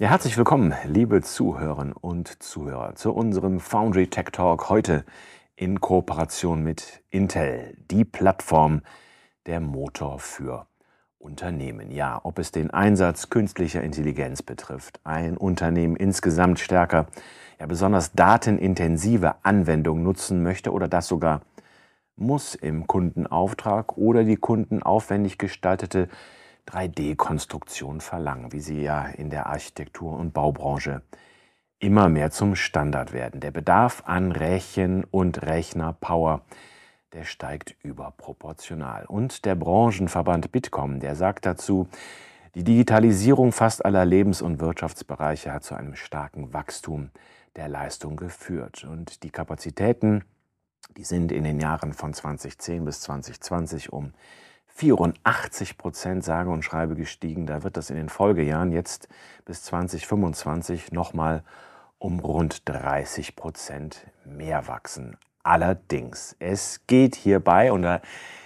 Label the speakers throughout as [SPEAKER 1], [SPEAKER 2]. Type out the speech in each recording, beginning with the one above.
[SPEAKER 1] Ja, herzlich willkommen, liebe Zuhörerinnen und Zuhörer, zu unserem Foundry Tech Talk heute in Kooperation mit Intel, die Plattform der Motor für Unternehmen. Ja, ob es den Einsatz künstlicher Intelligenz betrifft, ein Unternehmen insgesamt stärker, ja besonders datenintensive Anwendungen nutzen möchte oder das sogar muss im Kundenauftrag oder die kundenaufwendig gestaltete 3D-Konstruktion verlangen, wie sie ja in der Architektur- und Baubranche immer mehr zum Standard werden. Der Bedarf an Rechen- und Rechnerpower, der steigt überproportional. Und der Branchenverband Bitkom, der sagt dazu, die Digitalisierung fast aller Lebens- und Wirtschaftsbereiche hat zu einem starken Wachstum der Leistung geführt. Und die Kapazitäten, die sind in den Jahren von 2010 bis 2020 um 84 Prozent sage und schreibe gestiegen. Da wird das in den Folgejahren jetzt bis 2025 nochmal um rund 30 Prozent mehr wachsen. Allerdings, es geht hierbei, und da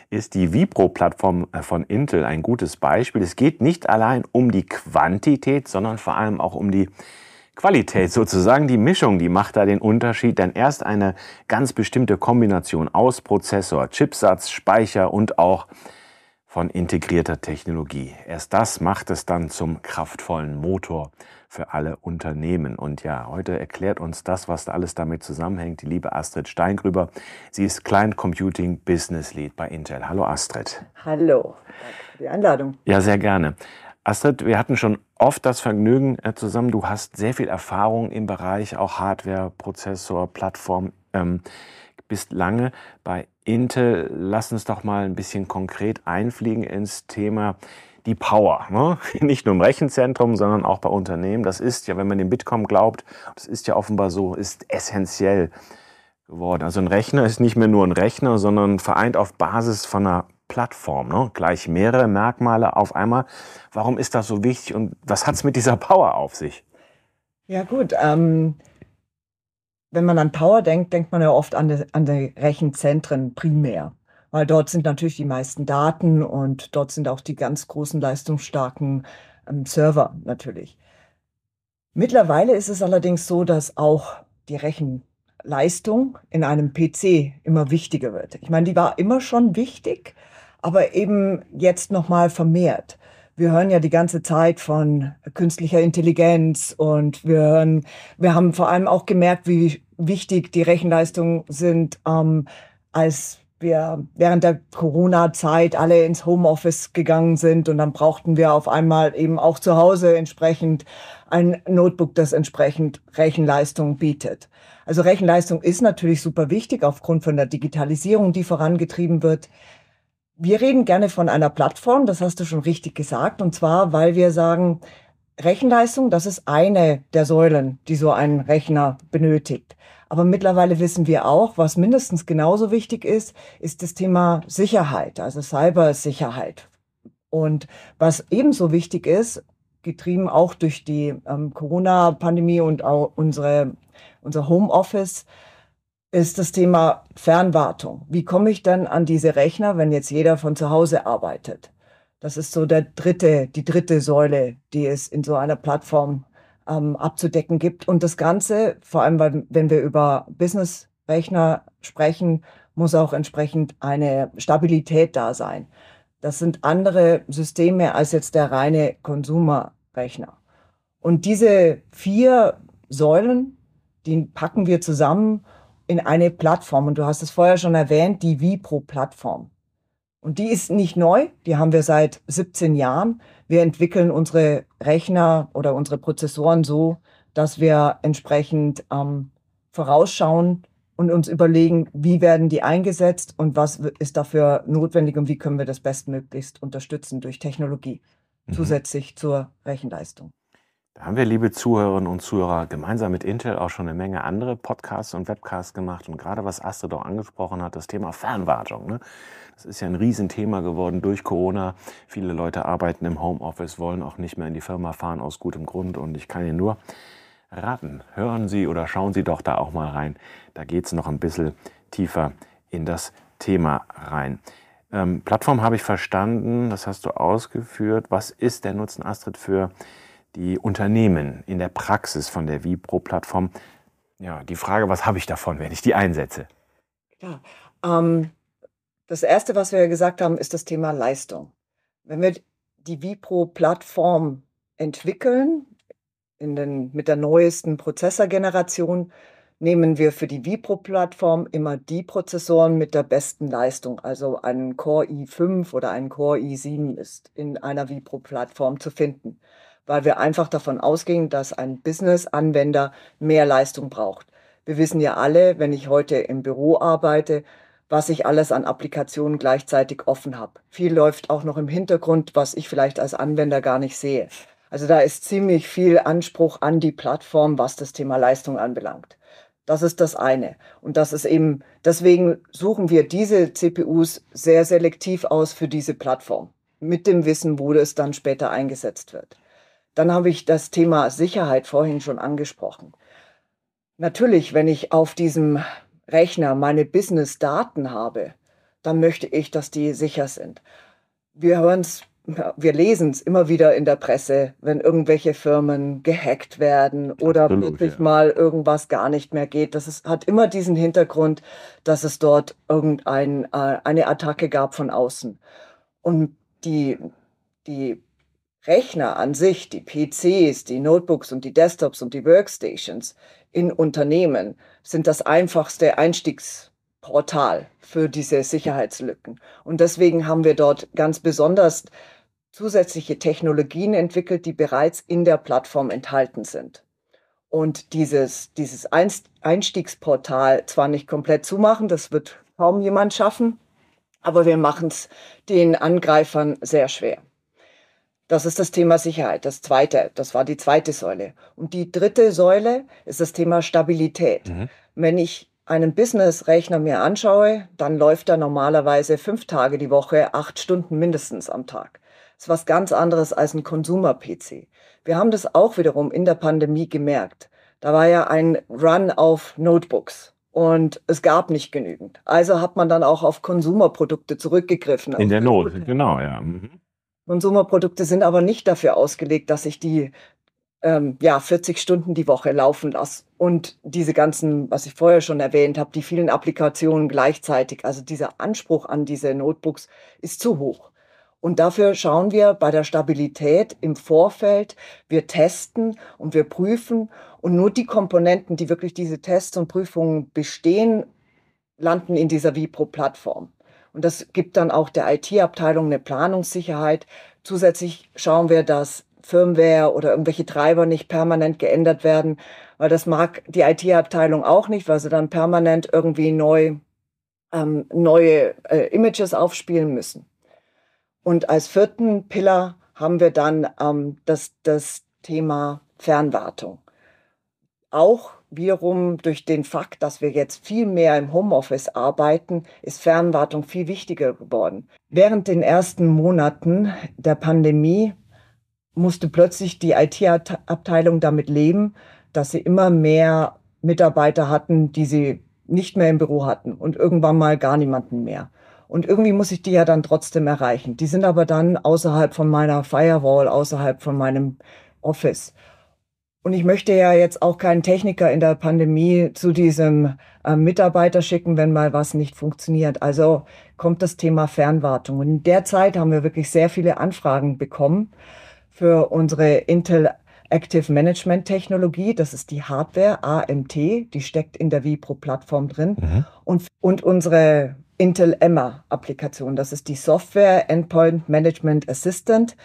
[SPEAKER 1] ist die Vipro-Plattform äh, von Intel ein gutes Beispiel, es geht nicht allein um die Quantität, sondern vor allem auch um die Qualität sozusagen, die Mischung, die macht da den Unterschied, denn erst eine ganz bestimmte Kombination aus Prozessor, Chipsatz, Speicher und auch von integrierter Technologie. Erst das macht es dann zum kraftvollen Motor für alle Unternehmen. Und ja, heute erklärt uns das, was da alles damit zusammenhängt, die liebe Astrid Steingrüber. Sie ist Client Computing Business Lead bei Intel. Hallo Astrid.
[SPEAKER 2] Hallo, danke für die Einladung.
[SPEAKER 1] Ja, sehr gerne. Astrid, wir hatten schon oft das Vergnügen äh, zusammen. Du hast sehr viel Erfahrung im Bereich auch Hardware, Prozessor, Plattform. Ähm, bist lange bei Intel. Lass uns doch mal ein bisschen konkret einfliegen ins Thema die Power. Ne? Nicht nur im Rechenzentrum, sondern auch bei Unternehmen. Das ist ja, wenn man dem Bitkom glaubt, das ist ja offenbar so, ist essentiell geworden. Also ein Rechner ist nicht mehr nur ein Rechner, sondern vereint auf Basis von einer Plattform. Ne? Gleich mehrere Merkmale auf einmal. Warum ist das so wichtig und was hat es mit dieser Power auf sich?
[SPEAKER 2] Ja gut, ähm, wenn man an Power denkt, denkt man ja oft an die, an die Rechenzentren primär, weil dort sind natürlich die meisten Daten und dort sind auch die ganz großen leistungsstarken ähm, Server natürlich. Mittlerweile ist es allerdings so, dass auch die Rechenleistung in einem PC immer wichtiger wird. Ich meine, die war immer schon wichtig, aber eben jetzt noch mal vermehrt wir hören ja die ganze Zeit von künstlicher Intelligenz und wir hören, wir haben vor allem auch gemerkt, wie wichtig die Rechenleistungen sind, ähm, als wir während der Corona-Zeit alle ins Homeoffice gegangen sind und dann brauchten wir auf einmal eben auch zu Hause entsprechend ein Notebook, das entsprechend Rechenleistung bietet. Also Rechenleistung ist natürlich super wichtig aufgrund von der Digitalisierung, die vorangetrieben wird. Wir reden gerne von einer Plattform, das hast du schon richtig gesagt, und zwar, weil wir sagen, Rechenleistung, das ist eine der Säulen, die so ein Rechner benötigt. Aber mittlerweile wissen wir auch, was mindestens genauso wichtig ist, ist das Thema Sicherheit, also Cybersicherheit. Und was ebenso wichtig ist, getrieben auch durch die ähm, Corona-Pandemie und auch unsere, unser Homeoffice, ist das Thema Fernwartung. Wie komme ich dann an diese Rechner, wenn jetzt jeder von zu Hause arbeitet? Das ist so der dritte, die dritte Säule, die es in so einer Plattform ähm, abzudecken gibt. Und das Ganze, vor allem, weil, wenn wir über Business-Rechner sprechen, muss auch entsprechend eine Stabilität da sein. Das sind andere Systeme als jetzt der reine Konsumerrechner. Und diese vier Säulen, die packen wir zusammen in eine Plattform. Und du hast es vorher schon erwähnt, die Vipro-Plattform. Und die ist nicht neu, die haben wir seit 17 Jahren. Wir entwickeln unsere Rechner oder unsere Prozessoren so, dass wir entsprechend ähm, vorausschauen und uns überlegen, wie werden die eingesetzt und was ist dafür notwendig und wie können wir das bestmöglichst unterstützen durch Technologie, mhm. zusätzlich zur Rechenleistung.
[SPEAKER 1] Da haben wir, liebe Zuhörerinnen und Zuhörer, gemeinsam mit Intel auch schon eine Menge andere Podcasts und Webcasts gemacht. Und gerade was Astrid auch angesprochen hat, das Thema Fernwartung. Ne? Das ist ja ein Riesenthema geworden durch Corona. Viele Leute arbeiten im Homeoffice, wollen auch nicht mehr in die Firma fahren aus gutem Grund. Und ich kann Ihnen nur raten, hören Sie oder schauen Sie doch da auch mal rein. Da geht es noch ein bisschen tiefer in das Thema rein. Ähm, Plattform habe ich verstanden, das hast du ausgeführt. Was ist der Nutzen, Astrid, für die Unternehmen in der Praxis von der Vipro-Plattform. Ja, die Frage, was habe ich davon, wenn ich die einsetze?
[SPEAKER 2] Ja, ähm, das Erste, was wir gesagt haben, ist das Thema Leistung. Wenn wir die Vipro-Plattform entwickeln, in den, mit der neuesten Prozessorgeneration, nehmen wir für die Vipro-Plattform immer die Prozessoren mit der besten Leistung. Also einen Core i5 oder einen Core i7 ist in einer Vipro-Plattform zu finden, weil wir einfach davon ausgehen, dass ein Business-Anwender mehr Leistung braucht. Wir wissen ja alle, wenn ich heute im Büro arbeite, was ich alles an Applikationen gleichzeitig offen habe. Viel läuft auch noch im Hintergrund, was ich vielleicht als Anwender gar nicht sehe. Also da ist ziemlich viel Anspruch an die Plattform, was das Thema Leistung anbelangt. Das ist das eine. Und das ist eben, deswegen suchen wir diese CPUs sehr selektiv aus für diese Plattform. Mit dem Wissen, wo es dann später eingesetzt wird. Dann habe ich das Thema Sicherheit vorhin schon angesprochen. Natürlich, wenn ich auf diesem Rechner meine Business-Daten habe, dann möchte ich, dass die sicher sind. Wir hören es wir lesen es immer wieder in der Presse, wenn irgendwelche Firmen gehackt werden oder Absolut, plötzlich ja. mal irgendwas gar nicht mehr geht. Das ist, hat immer diesen Hintergrund, dass es dort irgendeine äh, eine Attacke gab von außen. Und die, die Rechner an sich, die PCs, die Notebooks und die Desktops und die Workstations in Unternehmen sind das einfachste Einstiegsportal für diese Sicherheitslücken. Und deswegen haben wir dort ganz besonders zusätzliche Technologien entwickelt, die bereits in der Plattform enthalten sind. Und dieses, dieses Einstiegsportal zwar nicht komplett zumachen, das wird kaum jemand schaffen, aber wir machen es den Angreifern sehr schwer. Das ist das Thema Sicherheit. Das zweite, das war die zweite Säule. Und die dritte Säule ist das Thema Stabilität. Mhm. Wenn ich einen Business-Rechner mir anschaue, dann läuft er normalerweise fünf Tage die Woche, acht Stunden mindestens am Tag ist was ganz anderes als ein Consumer-PC. Wir haben das auch wiederum in der Pandemie gemerkt. Da war ja ein Run auf Notebooks und es gab nicht genügend. Also hat man dann auch auf Konsumerprodukte zurückgegriffen.
[SPEAKER 1] In der Not, genau, ja. Mhm.
[SPEAKER 2] Konsumerprodukte sind aber nicht dafür ausgelegt, dass ich die ähm, ja 40 Stunden die Woche laufen lasse und diese ganzen, was ich vorher schon erwähnt habe, die vielen Applikationen gleichzeitig. Also dieser Anspruch an diese Notebooks ist zu hoch. Und dafür schauen wir bei der Stabilität im Vorfeld. Wir testen und wir prüfen. Und nur die Komponenten, die wirklich diese Tests und Prüfungen bestehen, landen in dieser Vipro-Plattform. Und das gibt dann auch der IT-Abteilung eine Planungssicherheit. Zusätzlich schauen wir, dass Firmware oder irgendwelche Treiber nicht permanent geändert werden, weil das mag die IT-Abteilung auch nicht, weil sie dann permanent irgendwie neu, ähm, neue äh, Images aufspielen müssen. Und als vierten Pillar haben wir dann ähm, das, das Thema Fernwartung. Auch wiederum durch den Fakt, dass wir jetzt viel mehr im Homeoffice arbeiten, ist Fernwartung viel wichtiger geworden. Während den ersten Monaten der Pandemie musste plötzlich die IT-Abteilung damit leben, dass sie immer mehr Mitarbeiter hatten, die sie nicht mehr im Büro hatten und irgendwann mal gar niemanden mehr. Und irgendwie muss ich die ja dann trotzdem erreichen. Die sind aber dann außerhalb von meiner Firewall, außerhalb von meinem Office. Und ich möchte ja jetzt auch keinen Techniker in der Pandemie zu diesem äh, Mitarbeiter schicken, wenn mal was nicht funktioniert. Also kommt das Thema Fernwartung. Und in der Zeit haben wir wirklich sehr viele Anfragen bekommen für unsere Intel Active Management Technologie. Das ist die Hardware AMT, die steckt in der Vipro-Plattform drin. Mhm. Und, und unsere Intel Emma Applikation. Das ist die Software Endpoint Management Assistant,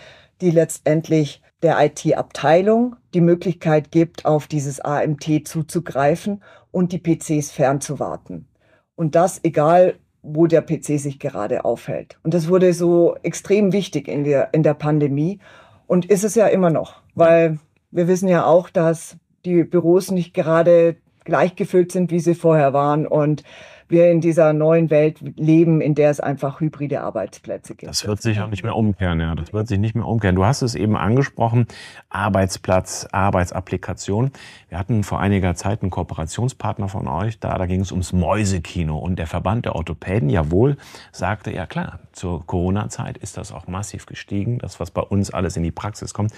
[SPEAKER 2] die letztendlich der IT-Abteilung die Möglichkeit gibt, auf dieses AMT zuzugreifen und die PCs fernzuwarten. Und das egal, wo der PC sich gerade aufhält. Und das wurde so extrem wichtig in der, in der Pandemie und ist es ja immer noch, weil wir wissen ja auch, dass die Büros nicht gerade gleich gefüllt sind, wie sie vorher waren. Und wir in dieser neuen Welt leben, in der es einfach hybride Arbeitsplätze gibt.
[SPEAKER 1] Das wird sich auch nicht mehr umkehren, ja. Das wird sich nicht mehr umkehren. Du hast es eben angesprochen, Arbeitsplatz, Arbeitsapplikation. Wir hatten vor einiger Zeit einen Kooperationspartner von euch, da, da ging es ums Mäusekino und der Verband der Orthopäden, jawohl, sagte, ja klar, zur Corona-Zeit ist das auch massiv gestiegen, das, was bei uns alles in die Praxis kommt.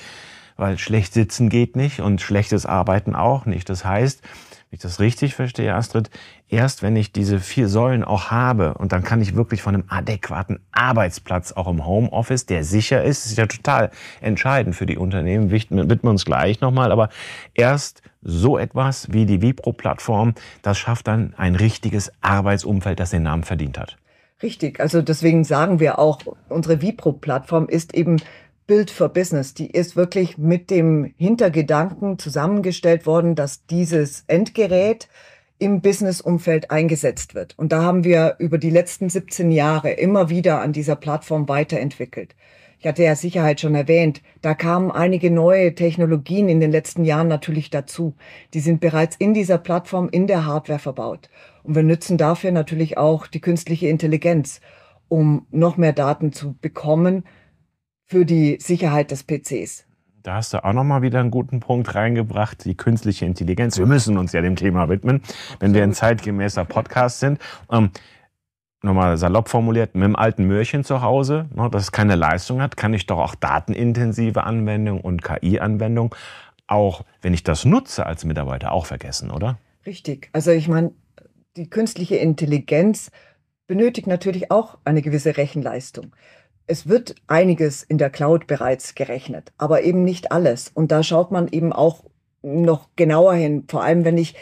[SPEAKER 1] weil schlecht sitzen geht nicht und schlechtes Arbeiten auch nicht. Das heißt, wenn ich das richtig verstehe, Astrid, erst wenn ich diese vier Säulen auch habe und dann kann ich wirklich von einem adäquaten Arbeitsplatz auch im Homeoffice, der sicher ist, ist ja total entscheidend für die Unternehmen, widmen wir uns gleich nochmal, aber erst so etwas wie die Vipro-Plattform, das schafft dann ein richtiges Arbeitsumfeld, das den Namen verdient hat.
[SPEAKER 2] Richtig, also deswegen sagen wir auch, unsere Vipro-Plattform ist eben Build for Business, die ist wirklich mit dem Hintergedanken zusammengestellt worden, dass dieses Endgerät im Businessumfeld eingesetzt wird. Und da haben wir über die letzten 17 Jahre immer wieder an dieser Plattform weiterentwickelt. Ich hatte ja Sicherheit schon erwähnt, da kamen einige neue Technologien in den letzten Jahren natürlich dazu. Die sind bereits in dieser Plattform in der Hardware verbaut. Und wir nutzen dafür natürlich auch die künstliche Intelligenz, um noch mehr Daten zu bekommen, für die Sicherheit des PCs.
[SPEAKER 1] Da hast du auch noch mal wieder einen guten Punkt reingebracht, die künstliche Intelligenz. Wir müssen uns ja dem Thema widmen, wenn wir ein zeitgemäßer Podcast sind. Ähm, nochmal salopp formuliert, mit dem alten Möhrchen zu Hause, ne, das keine Leistung hat, kann ich doch auch datenintensive Anwendungen und KI-Anwendungen, auch wenn ich das nutze als Mitarbeiter, auch vergessen, oder?
[SPEAKER 2] Richtig. Also ich meine, die künstliche Intelligenz benötigt natürlich auch eine gewisse Rechenleistung. Es wird einiges in der Cloud bereits gerechnet, aber eben nicht alles. Und da schaut man eben auch noch genauer hin, vor allem wenn ich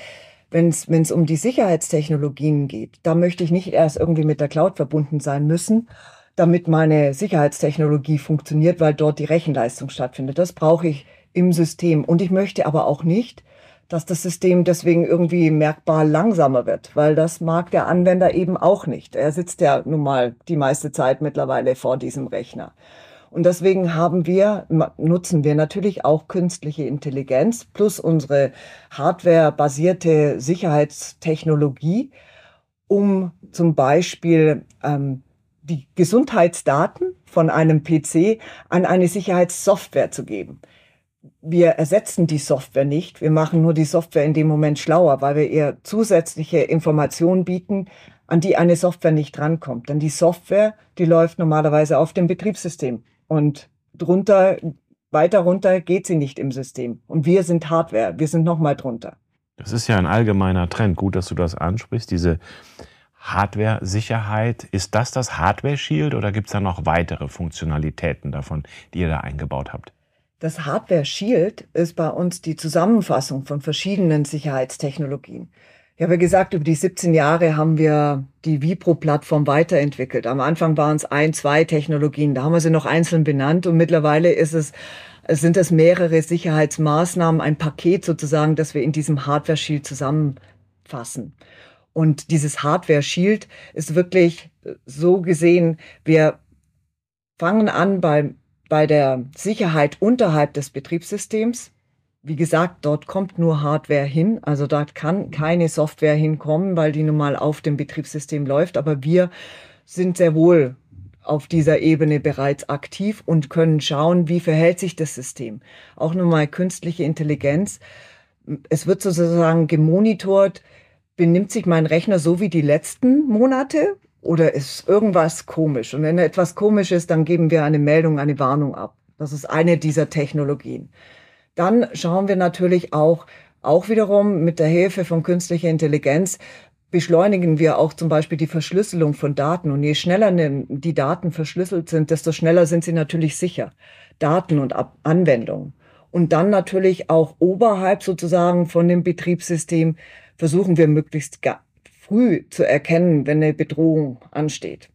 [SPEAKER 2] wenn es um die Sicherheitstechnologien geht, da möchte ich nicht erst irgendwie mit der Cloud verbunden sein müssen, damit meine Sicherheitstechnologie funktioniert, weil dort die Rechenleistung stattfindet. Das brauche ich im System. Und ich möchte aber auch nicht, dass das System deswegen irgendwie merkbar langsamer wird, weil das mag der Anwender eben auch nicht. Er sitzt ja nun mal die meiste Zeit mittlerweile vor diesem Rechner. Und deswegen haben wir, nutzen wir natürlich auch künstliche Intelligenz plus unsere hardwarebasierte Sicherheitstechnologie, um zum Beispiel ähm, die Gesundheitsdaten von einem PC an eine Sicherheitssoftware zu geben wir ersetzen die Software nicht. Wir machen nur die Software in dem Moment schlauer, weil wir ihr zusätzliche Informationen bieten, an die eine Software nicht rankommt. Denn die Software, die läuft normalerweise auf dem Betriebssystem und drunter, weiter runter geht sie nicht im System. Und wir sind Hardware, wir sind nochmal drunter.
[SPEAKER 1] Das ist ja ein allgemeiner Trend. Gut, dass du das ansprichst. Diese Hardware-Sicherheit, ist das das Hardware-Shield oder gibt es da noch weitere Funktionalitäten davon, die ihr da eingebaut habt?
[SPEAKER 2] Das Hardware Shield ist bei uns die Zusammenfassung von verschiedenen Sicherheitstechnologien. Ich habe gesagt, über die 17 Jahre haben wir die Vipro-Plattform weiterentwickelt. Am Anfang waren es ein, zwei Technologien, da haben wir sie noch einzeln benannt und mittlerweile ist es, sind es mehrere Sicherheitsmaßnahmen, ein Paket sozusagen, das wir in diesem Hardware Shield zusammenfassen. Und dieses Hardware Shield ist wirklich so gesehen, wir fangen an beim bei der Sicherheit unterhalb des Betriebssystems. Wie gesagt, dort kommt nur Hardware hin, also dort kann keine Software hinkommen, weil die nun mal auf dem Betriebssystem läuft. Aber wir sind sehr wohl auf dieser Ebene bereits aktiv und können schauen, wie verhält sich das System. Auch nochmal künstliche Intelligenz. Es wird sozusagen gemonitort, benimmt sich mein Rechner so wie die letzten Monate oder ist irgendwas komisch? Und wenn etwas komisch ist, dann geben wir eine Meldung, eine Warnung ab. Das ist eine dieser Technologien. Dann schauen wir natürlich auch, auch wiederum mit der Hilfe von künstlicher Intelligenz, beschleunigen wir auch zum Beispiel die Verschlüsselung von Daten. Und je schneller ne, die Daten verschlüsselt sind, desto schneller sind sie natürlich sicher. Daten und Anwendungen. Und dann natürlich auch oberhalb sozusagen von dem Betriebssystem versuchen wir möglichst früh zu erkennen, wenn eine Bedrohung ansteht.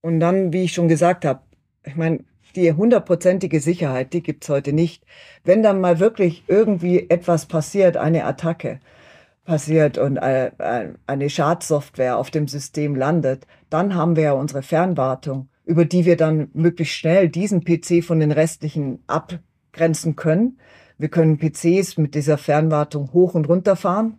[SPEAKER 2] Und dann, wie ich schon gesagt habe, ich meine, die hundertprozentige Sicherheit, die gibt's heute nicht. Wenn dann mal wirklich irgendwie etwas passiert, eine Attacke passiert und äh, eine Schadsoftware auf dem System landet, dann haben wir ja unsere Fernwartung, über die wir dann möglichst schnell diesen PC von den restlichen abgrenzen können. Wir können PCs mit dieser Fernwartung hoch und runter fahren.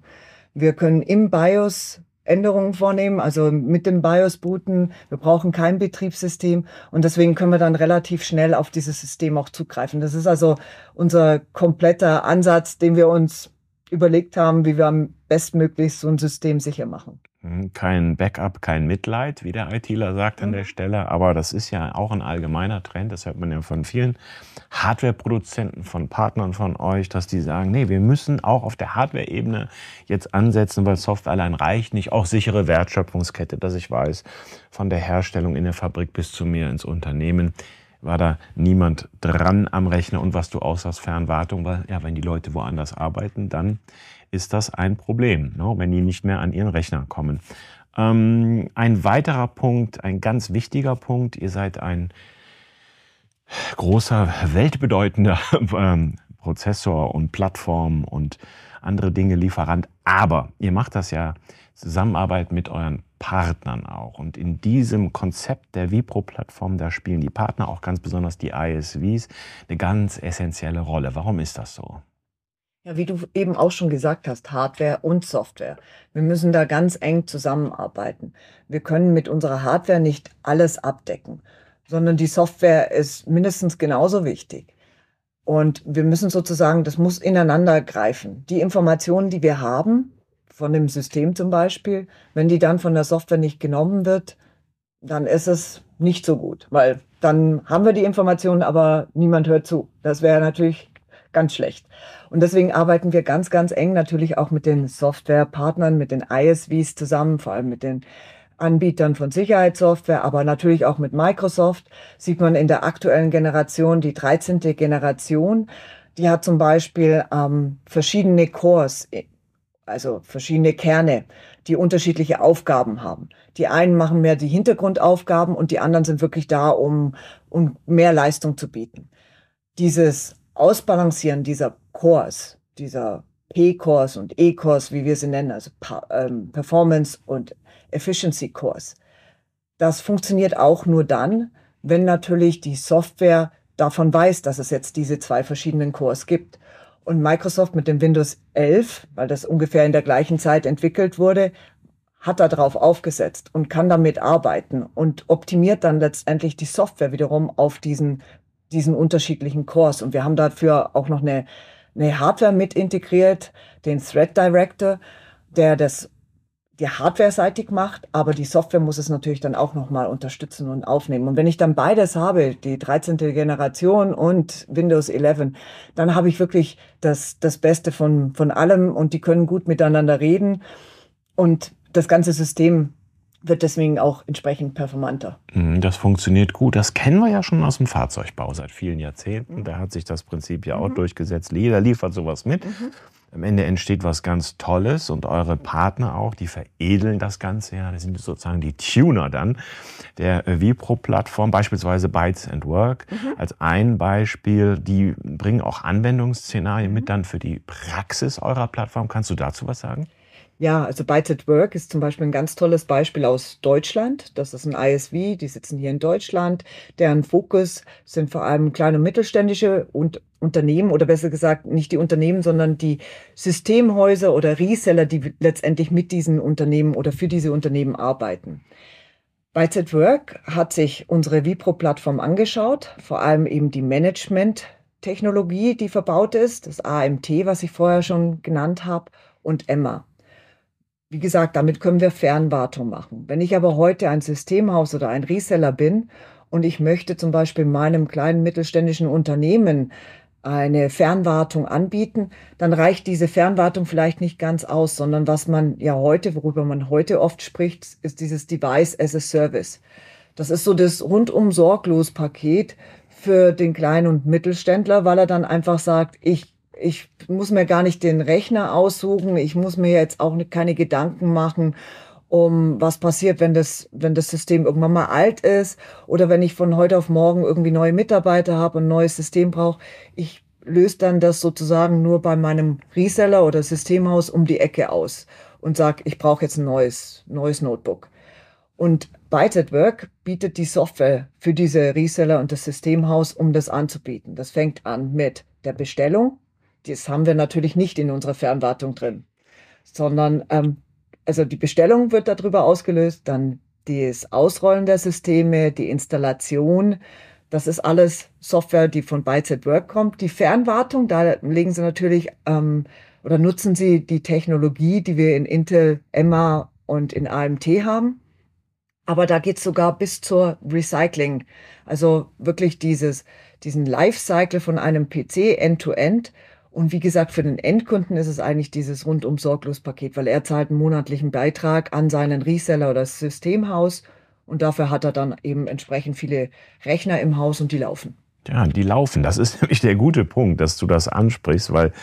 [SPEAKER 2] Wir können im BIOS Änderungen vornehmen, also mit dem BIOS booten. Wir brauchen kein Betriebssystem und deswegen können wir dann relativ schnell auf dieses System auch zugreifen. Das ist also unser kompletter Ansatz, den wir uns überlegt haben, wie wir am bestmöglich so ein System sicher machen.
[SPEAKER 1] Hm, kein Backup, kein Mitleid, wie der ITler sagt an der mhm. Stelle. Aber das ist ja auch ein allgemeiner Trend. Das hört man ja von vielen Hardware-Produzenten, von Partnern von euch, dass die sagen, nee, wir müssen auch auf der Hardware-Ebene jetzt ansetzen, weil Software allein reicht nicht. Auch sichere Wertschöpfungskette, dass ich weiß, von der Herstellung in der Fabrik bis zu mir ins Unternehmen war da niemand dran am Rechner und was du aussagst, Fernwartung, weil ja, wenn die Leute woanders arbeiten, dann ist das ein Problem, ne, wenn die nicht mehr an ihren Rechner kommen. Ähm, ein weiterer Punkt, ein ganz wichtiger Punkt, ihr seid ein großer, weltbedeutender ähm, Prozessor und Plattform und andere Dinge Lieferant, aber ihr macht das ja Zusammenarbeit mit euren Partnern auch. Und in diesem Konzept der Vipro-Plattform, da spielen die Partner, auch ganz besonders die ISVs, eine ganz essentielle Rolle. Warum ist das so?
[SPEAKER 2] Ja, wie du eben auch schon gesagt hast, Hardware und Software. Wir müssen da ganz eng zusammenarbeiten. Wir können mit unserer Hardware nicht alles abdecken, sondern die Software ist mindestens genauso wichtig. Und wir müssen sozusagen, das muss ineinander greifen. Die Informationen, die wir haben, von dem System zum Beispiel, wenn die dann von der Software nicht genommen wird, dann ist es nicht so gut, weil dann haben wir die Informationen, aber niemand hört zu. Das wäre natürlich ganz schlecht. Und deswegen arbeiten wir ganz, ganz eng natürlich auch mit den Softwarepartnern, mit den ISVs zusammen, vor allem mit den Anbietern von Sicherheitssoftware, aber natürlich auch mit Microsoft. Sieht man in der aktuellen Generation, die 13. Generation, die hat zum Beispiel ähm, verschiedene Cores, also verschiedene Kerne, die unterschiedliche Aufgaben haben. Die einen machen mehr die Hintergrundaufgaben und die anderen sind wirklich da, um, um mehr Leistung zu bieten. Dieses Ausbalancieren dieser Cores, dieser P-Cores und E-Cores, wie wir sie nennen, also ähm, Performance und Efficiency Cores, das funktioniert auch nur dann, wenn natürlich die Software davon weiß, dass es jetzt diese zwei verschiedenen Cores gibt. Und Microsoft mit dem Windows 11, weil das ungefähr in der gleichen Zeit entwickelt wurde, hat da drauf aufgesetzt und kann damit arbeiten und optimiert dann letztendlich die Software wiederum auf diesen diesen unterschiedlichen Cores. Und wir haben dafür auch noch eine, eine Hardware mit integriert, den Thread Director, der das die Hardware-seitig macht, aber die Software muss es natürlich dann auch nochmal unterstützen und aufnehmen. Und wenn ich dann beides habe, die 13. Generation und Windows 11, dann habe ich wirklich das, das Beste von, von allem und die können gut miteinander reden und das ganze System wird deswegen auch entsprechend performanter.
[SPEAKER 1] Mhm, das funktioniert gut. Das kennen wir ja schon aus dem Fahrzeugbau seit vielen Jahrzehnten. Mhm. Da hat sich das Prinzip ja auch mhm. durchgesetzt. Jeder liefert sowas mit. Mhm. Am Ende entsteht was ganz Tolles und eure Partner auch, die veredeln das Ganze ja. Das sind sozusagen die Tuner dann der Vipro-Plattform, beispielsweise Bytes and Work mhm. als ein Beispiel. Die bringen auch Anwendungsszenarien mit mhm. dann für die Praxis eurer Plattform. Kannst du dazu was sagen?
[SPEAKER 2] Ja, also Bytes at Work ist zum Beispiel ein ganz tolles Beispiel aus Deutschland. Das ist ein ISV, die sitzen hier in Deutschland. Deren Fokus sind vor allem kleine und mittelständische und Unternehmen oder besser gesagt nicht die Unternehmen, sondern die Systemhäuser oder Reseller, die letztendlich mit diesen Unternehmen oder für diese Unternehmen arbeiten. Bytes at Work hat sich unsere Vipro-Plattform angeschaut, vor allem eben die Management-Technologie, die verbaut ist, das AMT, was ich vorher schon genannt habe, und Emma. Wie gesagt, damit können wir Fernwartung machen. Wenn ich aber heute ein Systemhaus oder ein Reseller bin und ich möchte zum Beispiel meinem kleinen mittelständischen Unternehmen eine Fernwartung anbieten, dann reicht diese Fernwartung vielleicht nicht ganz aus, sondern was man ja heute, worüber man heute oft spricht, ist dieses Device as a Service. Das ist so das rundum sorglos Paket für den kleinen und Mittelständler, weil er dann einfach sagt, ich ich muss mir gar nicht den Rechner aussuchen. Ich muss mir jetzt auch keine Gedanken machen, um was passiert, wenn das, wenn das System irgendwann mal alt ist oder wenn ich von heute auf morgen irgendwie neue Mitarbeiter habe und ein neues System brauche. Ich löse dann das sozusagen nur bei meinem Reseller oder Systemhaus um die Ecke aus und sage, ich brauche jetzt ein neues, neues Notebook. Und Byte at Work bietet die Software für diese Reseller und das Systemhaus, um das anzubieten. Das fängt an mit der Bestellung, das haben wir natürlich nicht in unserer Fernwartung drin, sondern ähm, also die Bestellung wird darüber ausgelöst, dann das Ausrollen der Systeme, die Installation. Das ist alles Software, die von Bytes at Work kommt. Die Fernwartung, da legen Sie natürlich ähm, oder nutzen Sie die Technologie, die wir in Intel Emma und in AMT haben. Aber da geht es sogar bis zur Recycling. Also wirklich dieses, diesen Lifecycle von einem PC end-to-end. -End. Und wie gesagt, für den Endkunden ist es eigentlich dieses rundum sorglos Paket, weil er zahlt einen monatlichen Beitrag an seinen Reseller oder das Systemhaus und dafür hat er dann eben entsprechend viele Rechner im Haus und die laufen.
[SPEAKER 1] Ja, die laufen. Das ist nämlich der gute Punkt, dass du das ansprichst, weil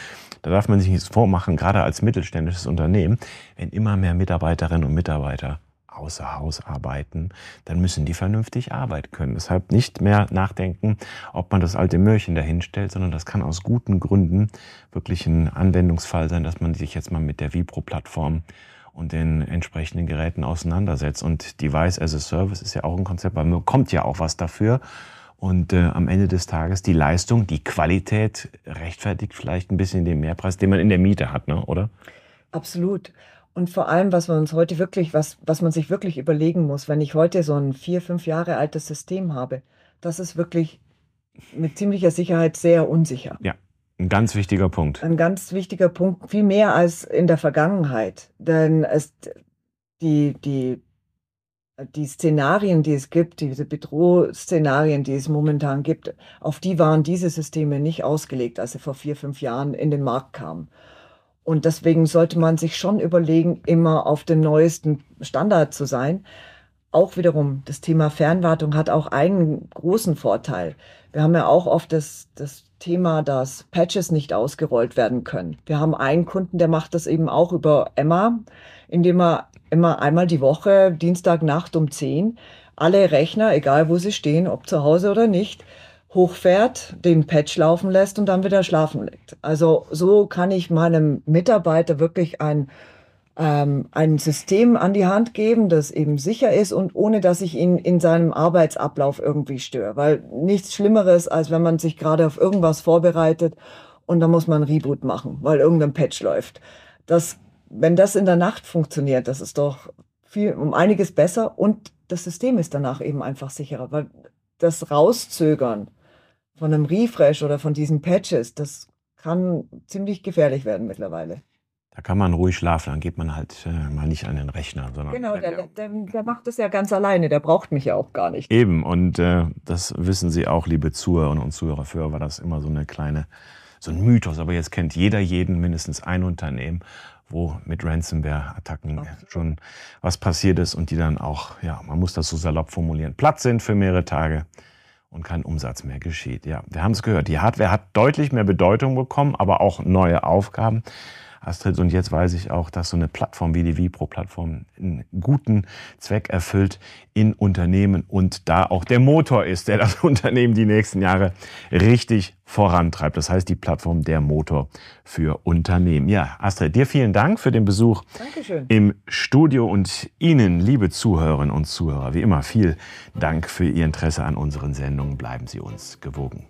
[SPEAKER 1] da darf man sich nichts vormachen, gerade als mittelständisches Unternehmen, wenn immer mehr Mitarbeiterinnen und Mitarbeiter außer Haus arbeiten, dann müssen die vernünftig arbeiten können. Deshalb nicht mehr nachdenken, ob man das alte Möhrchen dahinstellt, sondern das kann aus guten Gründen wirklich ein Anwendungsfall sein, dass man sich jetzt mal mit der Vipro-Plattform und den entsprechenden Geräten auseinandersetzt. Und Device as a Service ist ja auch ein Konzept, weil man bekommt ja auch was dafür. Und äh, am Ende des Tages die Leistung, die Qualität rechtfertigt vielleicht ein bisschen den Mehrpreis, den man in der Miete hat, ne? oder?
[SPEAKER 2] Absolut. Und vor allem, was man uns heute wirklich, was, was man sich wirklich überlegen muss, wenn ich heute so ein vier, fünf Jahre altes System habe, das ist wirklich mit ziemlicher Sicherheit sehr unsicher.
[SPEAKER 1] Ja, ein ganz wichtiger Punkt.
[SPEAKER 2] Ein ganz wichtiger Punkt, viel mehr als in der Vergangenheit. Denn es, die, die, die Szenarien, die es gibt, diese Bedrohungsszenarien, die es momentan gibt, auf die waren diese Systeme nicht ausgelegt, als sie vor vier, fünf Jahren in den Markt kamen. Und deswegen sollte man sich schon überlegen, immer auf dem neuesten Standard zu sein. Auch wiederum, das Thema Fernwartung hat auch einen großen Vorteil. Wir haben ja auch oft das, das Thema, dass Patches nicht ausgerollt werden können. Wir haben einen Kunden, der macht das eben auch über Emma, indem er immer einmal die Woche, Dienstagnacht um 10, alle Rechner, egal wo sie stehen, ob zu Hause oder nicht, hochfährt, den Patch laufen lässt und dann wieder schlafen legt. Also so kann ich meinem Mitarbeiter wirklich ein, ähm, ein System an die Hand geben, das eben sicher ist und ohne dass ich ihn in seinem Arbeitsablauf irgendwie störe. Weil nichts Schlimmeres, als wenn man sich gerade auf irgendwas vorbereitet und dann muss man Reboot machen, weil irgendein Patch läuft. Das, wenn das in der Nacht funktioniert, das ist doch viel, um einiges besser und das System ist danach eben einfach sicherer, weil das Rauszögern von einem Refresh oder von diesen Patches, das kann ziemlich gefährlich werden mittlerweile.
[SPEAKER 1] Da kann man ruhig schlafen, dann geht man halt äh, mal nicht an den Rechner.
[SPEAKER 2] Sondern genau, der, der, der, macht das ja ganz alleine, der braucht mich ja auch gar nicht.
[SPEAKER 1] Eben, und äh, das wissen Sie auch, liebe Zuhörerinnen und Zuhörer. Früher war das immer so eine kleine, so ein Mythos, aber jetzt kennt jeder jeden, mindestens ein Unternehmen, wo mit Ransomware-Attacken schon was passiert ist und die dann auch, ja, man muss das so salopp formulieren, platt sind für mehrere Tage und kein Umsatz mehr geschieht. Ja, wir haben es gehört. Die Hardware hat deutlich mehr Bedeutung bekommen, aber auch neue Aufgaben. Astrid, und jetzt weiß ich auch, dass so eine Plattform wie die Vipro-Plattform einen guten Zweck erfüllt in Unternehmen und da auch der Motor ist, der das Unternehmen die nächsten Jahre richtig vorantreibt. Das heißt, die Plattform der Motor für Unternehmen. Ja, Astrid, dir vielen Dank für den Besuch Dankeschön. im Studio und Ihnen, liebe Zuhörerinnen und Zuhörer, wie immer viel Dank für Ihr Interesse an unseren Sendungen. Bleiben Sie uns gewogen.